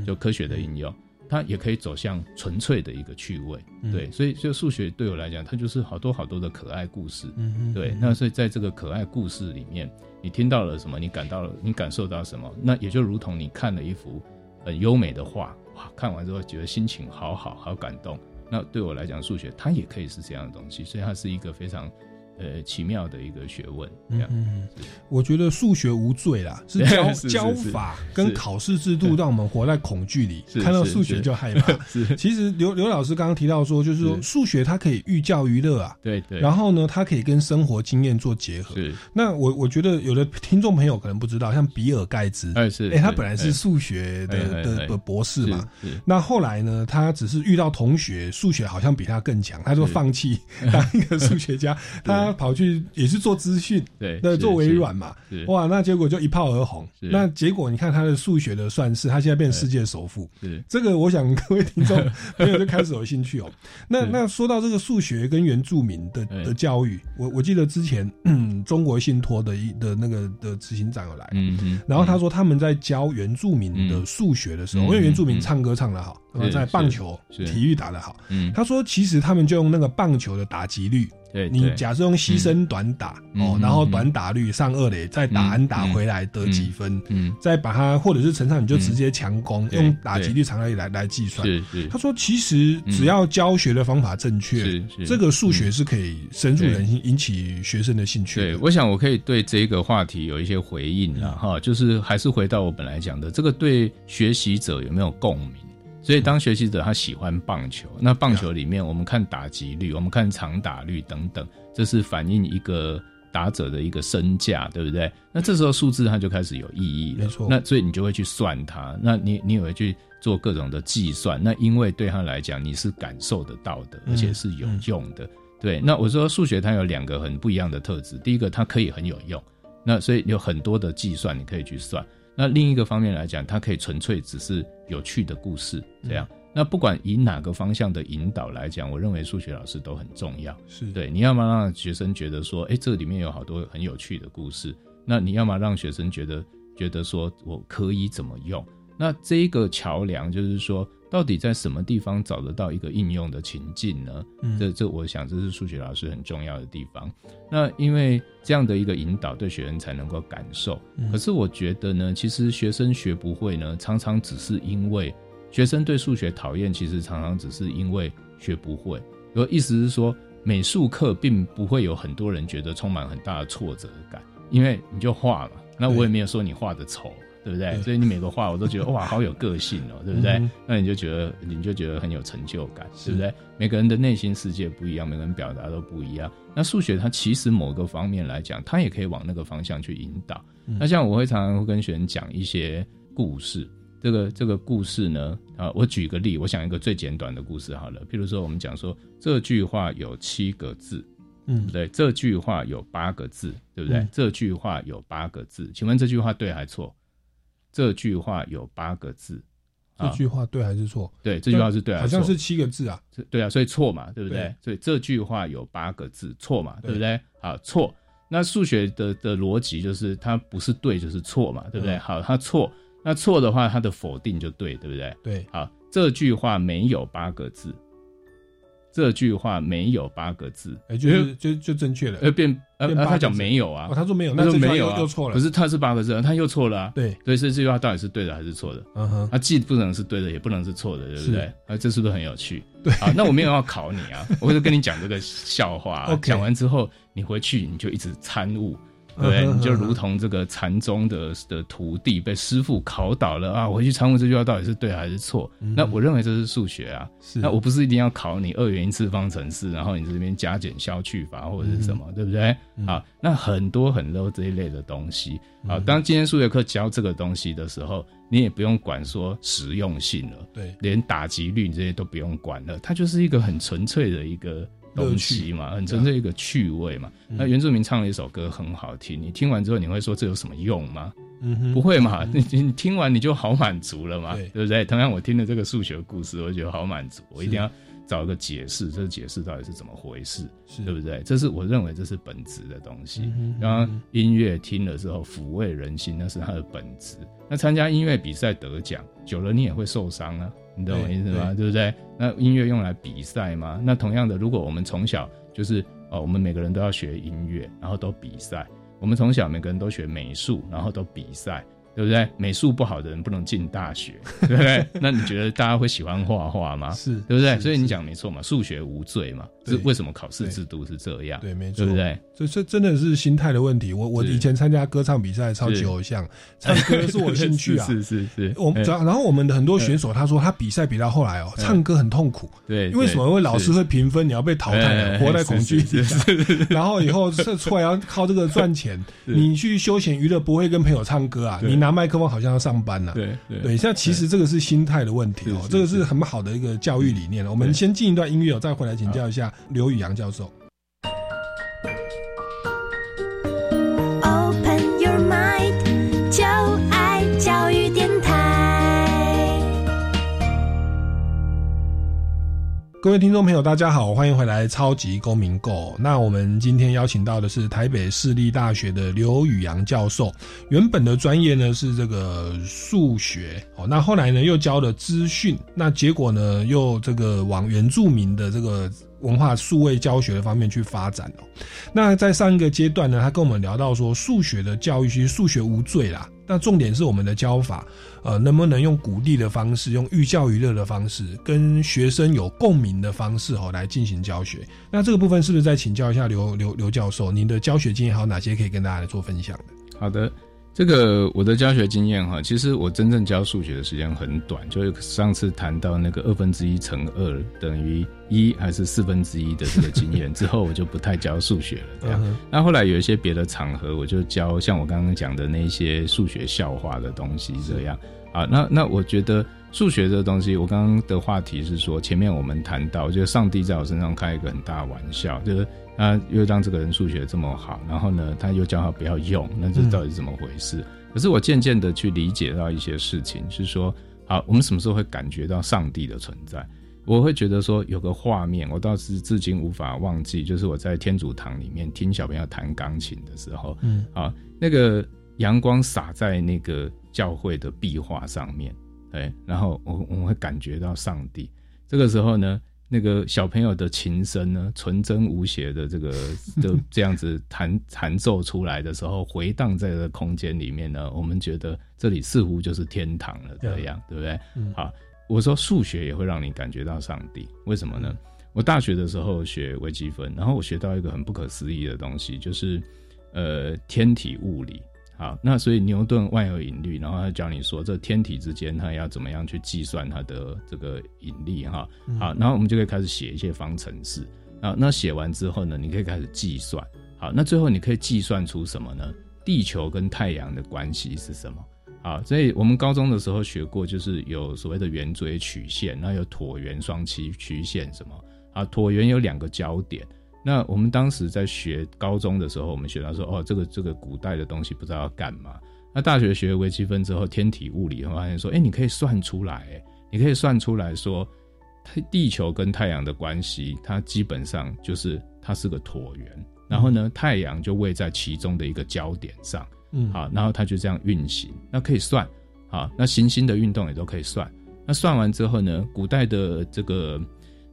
就科学的应用。它也可以走向纯粹的一个趣味，对，所以就数学对我来讲，它就是好多好多的可爱故事，对。那所以在这个可爱故事里面，你听到了什么？你感到了？你感受到什么？那也就如同你看了一幅很优美的画，哇，看完之后觉得心情好好，好感动。那对我来讲，数学它也可以是这样的东西，所以它是一个非常。呃，奇妙的一个学问。嗯，我觉得数学无罪啦，是教教法跟考试制度让我们活在恐惧里，看到数学就害怕。其实刘刘老师刚刚提到说，就是说数学它可以寓教于乐啊，对对。然后呢，它可以跟生活经验做结合。那我我觉得有的听众朋友可能不知道，像比尔盖茨，哎是，哎他本来是数学的的的博士嘛，那后来呢，他只是遇到同学数学好像比他更强，他就放弃当一个数学家，他。他跑去也是做资讯，对，那做微软嘛，哇，那结果就一炮而红。那结果你看他的数学的算式，他现在变世界首富。这个我想各位听众 朋友就开始有兴趣哦。那那说到这个数学跟原住民的的教育，我我记得之前 中国信托的一的那个的执行长有来，嗯然后他说他们在教原住民的数学的时候，因为原住民唱歌唱得好，在棒球体育打得好，嗯，他说其实他们就用那个棒球的打击率。你假设用牺牲短打哦，然后短打率上二垒，再打安打回来得几分，嗯，再把它或者是乘上，你就直接强攻，用打击率长二垒来来计算。是是，他说其实只要教学的方法正确，这个数学是可以深入人心，引起学生的兴趣。对，我想我可以对这个话题有一些回应了哈，就是还是回到我本来讲的，这个对学习者有没有共鸣？所以，当学习者他喜欢棒球，那棒球里面我们看打击率，我们看长打率等等，这是反映一个打者的一个身价，对不对？那这时候数字它就开始有意义了。没错。那所以你就会去算它，那你你也会去做各种的计算。那因为对他来讲，你是感受得到的，而且是有用的。对。那我说数学它有两个很不一样的特质，第一个它可以很有用，那所以有很多的计算你可以去算。那另一个方面来讲，它可以纯粹只是有趣的故事这样。那不管以哪个方向的引导来讲，我认为数学老师都很重要。是对，你要么让学生觉得说，哎，这里面有好多很有趣的故事；那你要么让学生觉得觉得说我可以怎么用。那这一个桥梁就是说。到底在什么地方找得到一个应用的情境呢？这这，我想这是数学老师很重要的地方。那因为这样的一个引导，对学生才能够感受。可是我觉得呢，其实学生学不会呢，常常只是因为学生对数学讨厌，其实常常只是因为学不会。我意思是说，美术课并不会有很多人觉得充满很大的挫折感，因为你就画嘛。那我也没有说你画的丑。对不对？所以你每个画我都觉得哇，好有个性哦，对不对？那你就觉得你就觉得很有成就感，对不对？每个人的内心世界不一样，每个人表达都不一样。那数学它其实某个方面来讲，它也可以往那个方向去引导。那像我会常常会跟学生讲一些故事，这个这个故事呢，啊，我举个例，我想一个最简短的故事好了。譬如说，我们讲说这句话有七个字，嗯，对，这句话有八个字，对不对？这句话有八个字，请问这句话对还错？这句话有八个字，这句话对还是错？对，这句话是对，好像是七个字啊。对啊，所以错嘛，对不对？所以这句话有八个字，错嘛，对不对？好，错。那数学的的逻辑就是它不是对就是错嘛，对不对？好，它错，那错的话，它的否定就对，对不对？对。好，这句话没有八个字。这句话没有八个字，哎，就是就就正确了，呃，变呃，他讲没有啊，他说没有，那说没有又错了，可是他是八个字，他又错了啊，对，所以这句话到底是对的还是错的？嗯哼，他既不能是对的，也不能是错的，对不对？啊，这是不是很有趣？对，啊，那我没有要考你啊，我就跟你讲这个笑话，讲完之后你回去你就一直参悟。对，你就如同这个禅宗的的徒弟被师傅考倒了啊！我回去参悟这句话到底是对还是错？那我认为这是数学啊。那我不是一定要考你二元一次方程式，然后你这边加减消去法或者是什么，对不对？啊，那很多很多这一类的东西。啊，当今天数学课教这个东西的时候，你也不用管说实用性了，对，连打击率这些都不用管了，它就是一个很纯粹的一个。东西嘛，很纯粹一个趣味嘛。那原住民唱了一首歌很好听，你听完之后你会说这有什么用吗？不会嘛？你你听完你就好满足了嘛，对对不对？同样，我听了这个数学故事，我觉得好满足，我一定要找一个解释，这个解释到底是怎么回事，是对不对？这是我认为这是本质的东西。嗯然后音乐听了之后抚慰人心，那是它的本质。那参加音乐比赛得奖，久了你也会受伤啊，你懂我意思吗？对对不对？那音乐用来比赛嘛？那同样的，如果我们从小就是哦，我们每个人都要学音乐，然后都比赛。我们从小每个人都学美术，然后都比赛，对不对？美术不好的人不能进大学，对不对？那你觉得大家会喜欢画画吗？是对不对？所以你讲没错嘛，数学无罪嘛，是为什么考试制度是这样？对，没错，对不对？这这真的是心态的问题。我我以前参加歌唱比赛，超级偶像，唱歌是我兴趣啊。是是是是，我们主要，然后我们的很多选手，他说他比赛比到后来哦，唱歌很痛苦。对，因为什么？因为老师会评分，你要被淘汰了，活在恐惧底下。然后以后这出来要靠这个赚钱，你去休闲娱乐不会跟朋友唱歌啊，你拿麦克风好像要上班了。对对对，像其实这个是心态的问题哦，这个是很好的一个教育理念了。我们先进一段音乐，再回来请教一下刘宇阳教授。各位听众朋友，大家好，欢迎回来《超级公民购》。那我们今天邀请到的是台北市立大学的刘宇阳教授。原本的专业呢是这个数学哦，那后来呢又教了资讯，那结果呢又这个往原住民的这个文化数位教学的方面去发展哦。那在上一个阶段呢，他跟我们聊到说，数学的教育其实数学无罪啦，那重点是我们的教法，呃，能不能用鼓励的方式，用寓教于乐的方式，跟学生有共鸣的方式哦来进行教学。那这个部分是不是再请教一下刘刘刘教授，您的教学经验还有哪些可以跟大家来做分享的？好的，这个我的教学经验哈，其实我真正教数学的时间很短，就是上次谈到那个二分之一乘二等于一还是四分之一的这个经验 之后，我就不太教数学了。这样，嗯那后来有一些别的场合，我就教像我刚刚讲的那些数学笑话的东西这样。啊，那那我觉得数学这个东西，我刚刚的话题是说，前面我们谈到，就是上帝在我身上开一个很大的玩笑，就是他又让这个人数学这么好，然后呢，他又叫他不要用，那这到底是怎么回事？可是我渐渐的去理解到一些事情，是说，好，我们什么时候会感觉到上帝的存在？我会觉得说有个画面，我倒是至今无法忘记，就是我在天主堂里面听小朋友弹钢琴的时候，嗯，啊，那个阳光洒在那个教会的壁画上面，对，然后我我们会感觉到上帝。这个时候呢，那个小朋友的琴声呢，纯真无邪的这个 就这样子弹弹奏出来的时候，回荡在这个空间里面呢，我们觉得这里似乎就是天堂了，这样对不对？嗯好，我说数学也会让你感觉到上帝，为什么呢？我大学的时候学微积分，然后我学到一个很不可思议的东西，就是呃天体物理。好，那所以牛顿万有引力，然后他教你说这天体之间它要怎么样去计算它的这个引力哈。好，然后我们就可以开始写一些方程式啊。那写完之后呢，你可以开始计算。好，那最后你可以计算出什么呢？地球跟太阳的关系是什么？好，所以我们高中的时候学过，就是有所谓的圆锥曲线，然后有椭圆双曲曲线什么啊？椭圆有两个焦点。那我们当时在学高中的时候，我们学到说，哦，这个这个古代的东西不知道要干嘛。那大学学微积分之后，天体物理会发现说，哎，你可以算出来，哎，你可以算出来说，地球跟太阳的关系，它基本上就是它是个椭圆，然后呢，太阳就位在其中的一个焦点上，嗯好，然后它就这样运行，那可以算，好，那行星的运动也都可以算。那算完之后呢，古代的这个。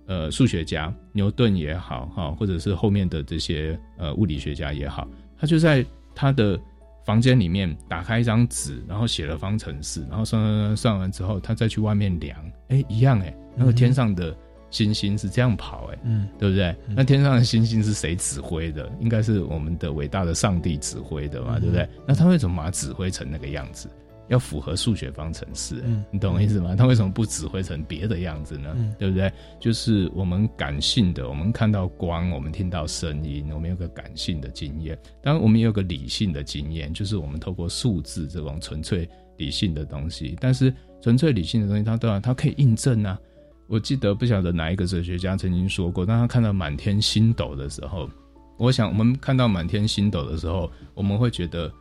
呃，数学家牛顿也好，哈，或者是后面的这些呃物理学家也好，他就在他的房间里面打开一张纸，然后写了方程式，然后算算算算完之后，他再去外面量，哎，一样哎，那个天上的星星是这样跑，哎，嗯，对不对？那天上的星星是谁指挥的？应该是我们的伟大的上帝指挥的嘛，对不对？那他为什么把它指挥成那个样子？要符合数学方程式、欸，嗯你懂我意思吗？他为什么不指挥成别的样子呢？嗯对不对？就是我们感性的，我们看到光，我们听到声音，我们有个感性的经验。当然，我们也有个理性的经验，就是我们透过数字这种纯粹理性的东西。但是，纯粹理性的东西，它当然它可以印证啊。我记得不晓得哪一个哲学家曾经说过，当他看到满天星斗的时候，我想我们看到满天星斗的时候，我们会觉得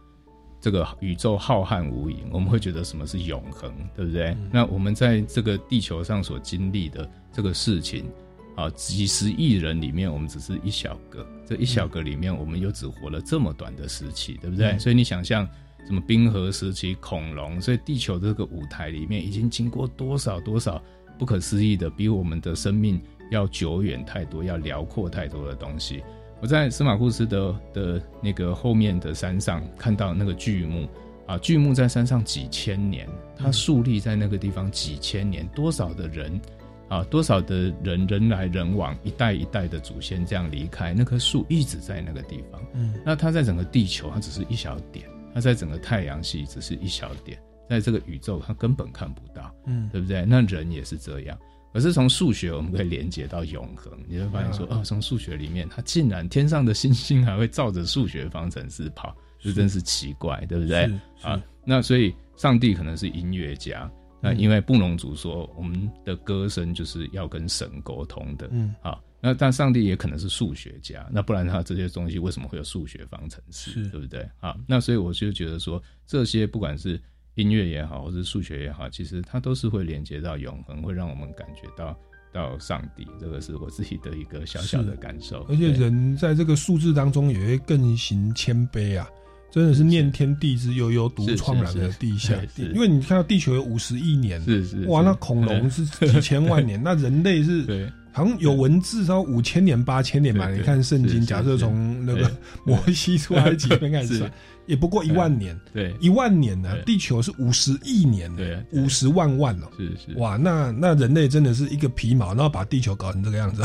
这个宇宙浩瀚无垠，我们会觉得什么是永恒，对不对？那我们在这个地球上所经历的这个事情，啊，几十亿人里面，我们只是一小个，这一小个里面，我们又只活了这么短的时期，对不对？嗯所以你想象。什么冰河时期恐龙，所以地球这个舞台里面已经经过多少多少不可思议的，比我们的生命要久远太多，要辽阔太多的东西。我在司马库斯的的那个后面的山上看到那个巨木啊，巨木在山上几千年，它树立在那个地方几千年，多少的人啊，多少的人人来人往，一代一代的祖先这样离开，那棵树一直在那个地方。嗯，那它在整个地球，它只是一小点；它在整个太阳系只是一小点，在这个宇宙它根本看不到，嗯对不对？那人也是这样。可是从数学我们可以连接到永恒，你会发现说，啊哦，从数学里面，它竟然天上的星星还会照着数学方程式跑，这真是奇怪，对不对？啊，那所以上帝可能是音乐家，那嗯因为布农族说，我们的歌声就是要跟神沟通的，嗯。啊，那但上帝也可能是数学家，那不然他这些东西为什么会有数学方程式，对不对？啊，那所以我就觉得说，这些不管是音乐也好，或是数学也好，其实它都是会连接到永恒，会让我们感觉到到上帝。这个是我自己的一个小小的感受。而且人在这个数字当中也会更行谦卑啊，真的是念天地之悠悠，独是怆然的地下因为你看到地球有五十亿年，是是哇，那恐龙是几千万年，那人类是对好像有文字到五千年、八千年嘛。对对你看圣经，是是假设从那个摩西出埃及边开始算，也不过一万年。对。一万年呢，地球是五十亿年，对五十万万哦。是是。哇，那那人类真的是一个皮毛，然后把地球搞成这个样子，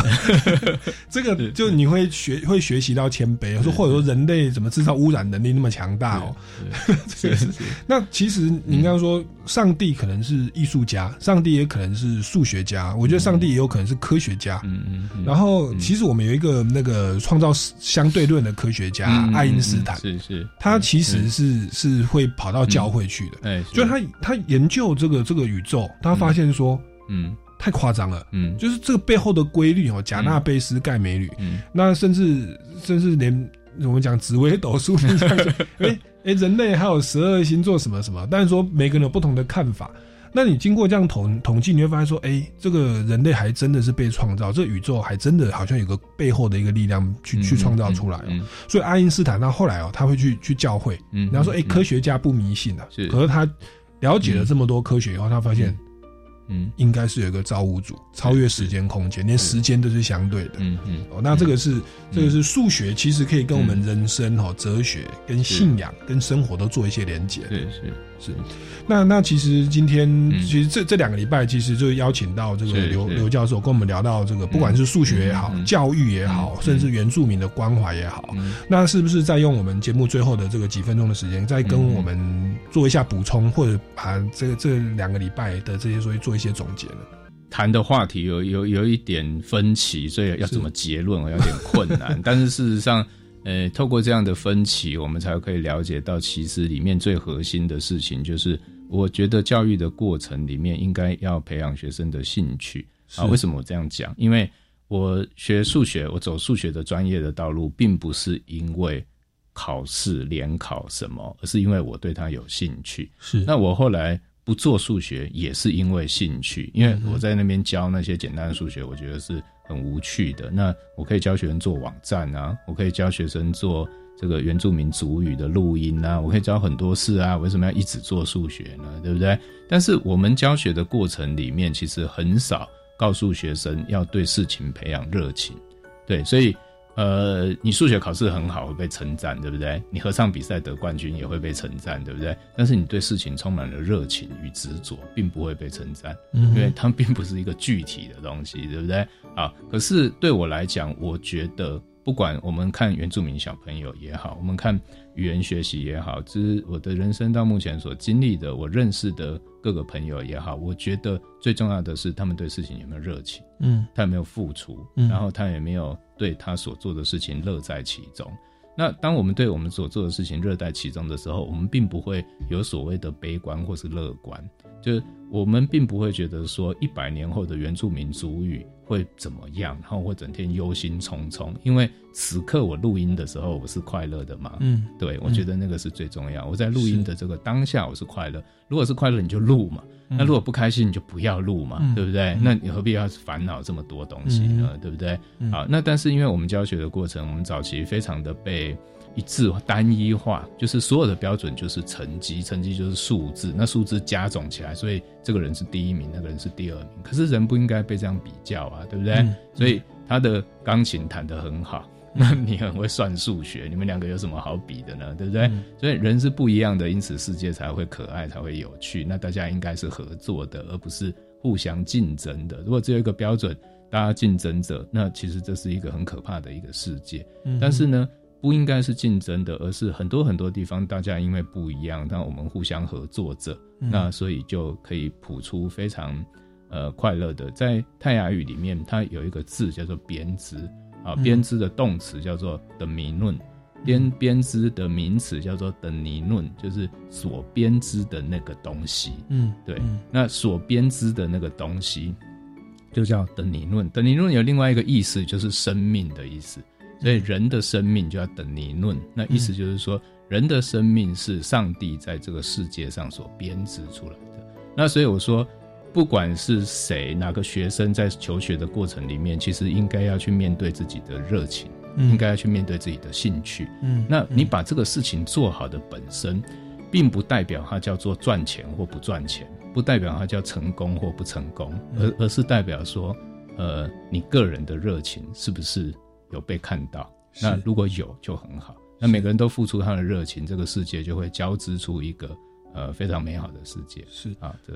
这个就你会学会学习到谦卑，说或者说人类怎么制造污染能力那么强大哦。这个是那其实你刚刚说上帝可能是艺术家，上帝也可能是数学家，我觉得上帝也有可能是科学家。嗯嗯嗯。然后其实我们有一个那个创造相对论的科学家爱因斯坦，是是，他其实是是会跑到教会去的。哎，就是他他研究这个这个宇宙，他发现说，嗯。太夸张了，嗯。就是这个背后的规律哦，贾纳贝斯盖美吕，嗯。那甚至甚至连我们讲紫微斗数，哎哎，人类还有十二星座什么什么，但是说每个人有不同的看法。那你经过这样统统计，你会发现说，哎，这个人类还真的是被创造，这宇宙还真的好像有个背后的一个力量去去创造出来哦。所以爱因斯坦他后来哦，他会去去教会，嗯然后说，哎，嗯科学家不迷信啊，是。可是他了解了这么多科学以后，他发现。嗯，应该是有一个造物主，超越时间空间，连时间都是相对的。嗯嗯，哦，那这个是这个是数学，其实可以跟我们人生哈、哲学、跟信仰、跟生活都做一些连接。对是是。那那其实今天其实这这两个礼拜，其实就邀请到这个刘刘教授跟我们聊到这个，不管是数学也好，教育也好，甚至原住民的关怀也好，那是不是再用我们节目最后的这个几分钟的时间，再跟我们做一下补充，或者把这个这两个礼拜的这些所以做一些总结呢？谈的话题有有有一点分歧，所以要怎么结论我有点困难。但是事实上，呃，透过这样的分歧，我们才可以了解到，其实里面最核心的事情就是，我觉得教育的过程里面应该要培养学生的兴趣啊。为什么我这样讲？因为我学数学，我走数学的专业的道路，并不是因为考试联考什么，而是因为我对它有兴趣。是那我后来。不做数学也是因为兴趣，因为我在那边教那些简单的数学，我觉得是很无趣的。那我可以教学生做网站啊，我可以教学生做这个原住民族语的录音啊，我可以教很多事啊。为什么要一直做数学呢？对不对？但是我们教学的过程里面，其实很少告诉学生要对事情培养热情。对，所以。呃，你数学考试很好，会被称赞，对不对？你合唱比赛得冠军也会被称赞，对不对？但是你对事情充满了热情与执着，并不会被称赞，嗯因为它并不是一个具体的东西，对不对？啊，可是对我来讲，我觉得不管我们看原住民小朋友也好，我们看语言学习也好，之我的人生到目前所经历的，我认识的各个朋友也好，我觉得最重要的是他们对事情有没有热情，嗯，他有没有付出，嗯然后他有没有对他所做的事情乐在其中。那当我们对我们所做的事情乐在其中的时候，我们并不会有所谓的悲观或是乐观。就是我们并不会觉得说一百年后的原住民族语会怎么样，然后会整天忧心忡忡，因为此刻我录音的时候我是快乐的嘛，嗯对，我觉得那个是最重要。我在录音的这个当下我是快乐，如果是快乐你就录嘛，那如果不开心你就不要录嘛，嗯对不对？那你何必要烦恼这么多东西呢？对不对？嗯好，那但是因为我们教学的过程，我们早期非常的被一致单一化，就是所有的标准就是成绩，成绩就是数字，那数字加总起来，所以这个人是第一名，那个人是第二名。可是人不应该被这样比较啊，对不对？嗯所以他的钢琴弹得很好。那你很会算数学，你们两个有什么好比的呢？对不对？所以人是不一样的，因此世界才会可爱，才会有趣。那大家应该是合作的，而不是互相竞争的。如果只有一个标准，大家竞争者，那其实这是一个很可怕的一个世界。嗯但是呢，不应该是竞争的，而是很多很多地方大家因为不一样，那我们互相合作着，嗯那所以就可以谱出非常呃快乐的。在泰雅语里面，它有一个字叫做编织啊，嗯编织的动词叫做的名论。编编织的名词叫做的尼论，就是所编织的那个东西。嗯，对，嗯那所编织的那个东西就叫等尼论。等尼论有另外一个意思，就是生命的意思。所以人的生命就要等尼论，那意思就是说，人的生命是上帝在这个世界上所编织出来的。那所以我说，不管是谁，哪个学生在求学的过程里面，其实应该要去面对自己的热情，嗯应该要去面对自己的兴趣。嗯那你把这个事情做好的本身，并不代表它叫做赚钱或不赚钱，不代表它叫成功或不成功，而而是代表说，呃，你个人的热情是不是有被看到？那如果有就很好。那每个人都付出他的热情，这个世界就会交织出一个呃非常美好的世界。是啊，这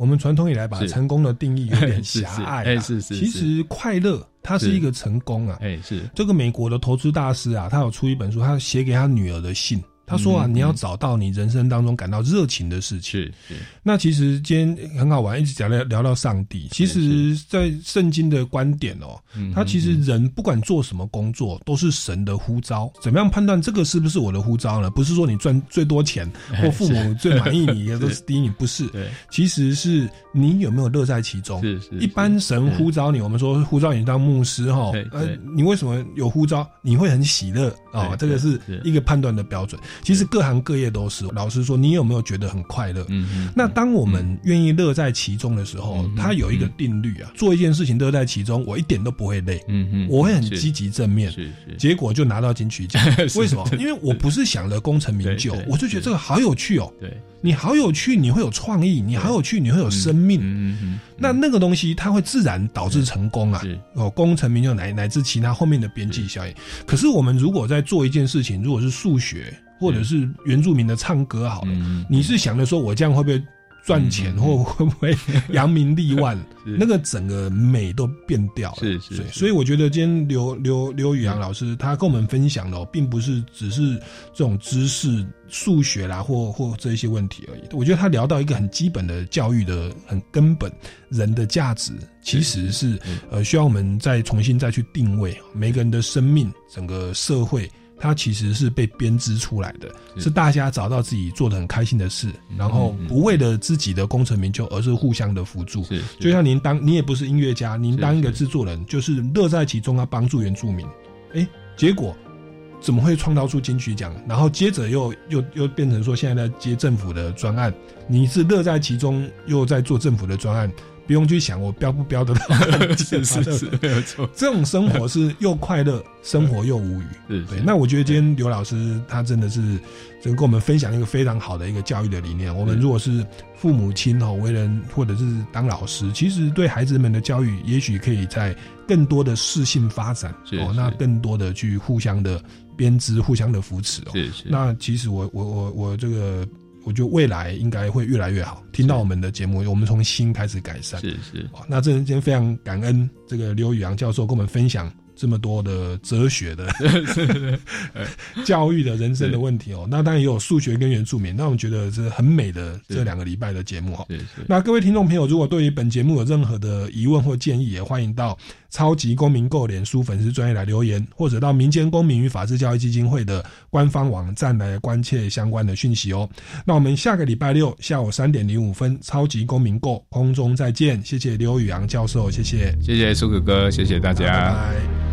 我们传统以来把成功的定义有点 狭隘、啊，哎是是其实快乐它是是一个成功啊。哎是。这个美国的投资大师啊，他有出一本书，他写给他女儿的信。他说啊，嗯嗯你要找到你人生当中感到热情的事情。是是那其实今天很好玩，一直讲聊聊到上帝。其实，在圣经的观点哦，嗯他其实人不管做什么工作，都是神的呼召。怎么样判断这个是不是我的呼召呢？不是说你赚最多钱 或父母最满意你也 都是第一名，不是。对，其实是你有没有乐在其中。是是一般神呼召你，我们说呼召你当牧师哈对，呃，你为什么有呼召？你会很喜乐哦对，这个是一个判断的标准。其实各行各业都是。老实说，你有没有觉得很快乐？嗯嗯，那当我们愿意乐在其中的时候，嗯它有一个定律啊，做一件事情乐在其中，我一点都不会累，嗯嗯，我会很是积极正面，是是结果就拿到金曲奖。是为什么？因为我不是想了功成名就 我就觉得这个好有趣哦。对，你好有趣，你会有创意，你好有趣，你会有生命。嗯嗯那那个东西它会自然导致成功啊是，哦，功成名就乃乃至其他后面的边际效应。可是我们如果在做一件事情，如果是数学或者是原住民的唱歌好了，嗯你是想着说我这样会不会赚钱，或会不会扬名立万？那个整个美都变掉了。是是所以所以我觉得今天刘刘刘宇阳老师他跟我们分享的、哦，并不是只是这种知识、数学啦，或或这一些问题而已。我觉得他聊到一个很基本的教育的很根本人的价值，其实是呃需要我们再重新再去定位每个人的生命，整个社会。它其实是被编织出来的，是大家找到自己做的很开心的事，然后不为了自己的功成名就，而是互相的辅助。就像您当，您也不是音乐家，您当一个制作人，就是乐在其中，要帮助原住民。哎，结果怎么会创造出金曲奖？然后接着又又又变成说现在在接政府的专案，你是乐在其中，又在做政府的专案。不用去想我标不标得到，是是是，没有错。这种生活是又快乐，生活又无语。是对。那我觉得今天刘老师他真的是，就跟我们分享一个非常好的一个教育的理念。我们如果是父母亲哦，为人或者是当老师，其实对孩子们的教育，也许可以在更多的适性发展哦，那更多的去互相的编织、互相的扶持哦。是是。那其实我我我我这个。我觉得未来应该会越来越好。听到我们的节目，我们从心开始改善。是是。哦，那这今天非常感恩这个刘宇阳教授跟我们分享这么多的哲学的 教育的人生的问题哦。那当然也有数学跟原住民，那我们觉得是很美的这两个礼拜的节目哈。那各位听众朋友，如果对于本节目有任何的疑问或建议，也欢迎到超级公民购脸书粉丝专业来留言，或者到民间公民与法治教育基金会的官方网站来关切相关的讯息哦。那我们下个礼拜六下午三点零五分，超级公民购空中再见，谢谢刘宇阳教授，谢谢，谢谢苏哥哥，谢谢大家。拜拜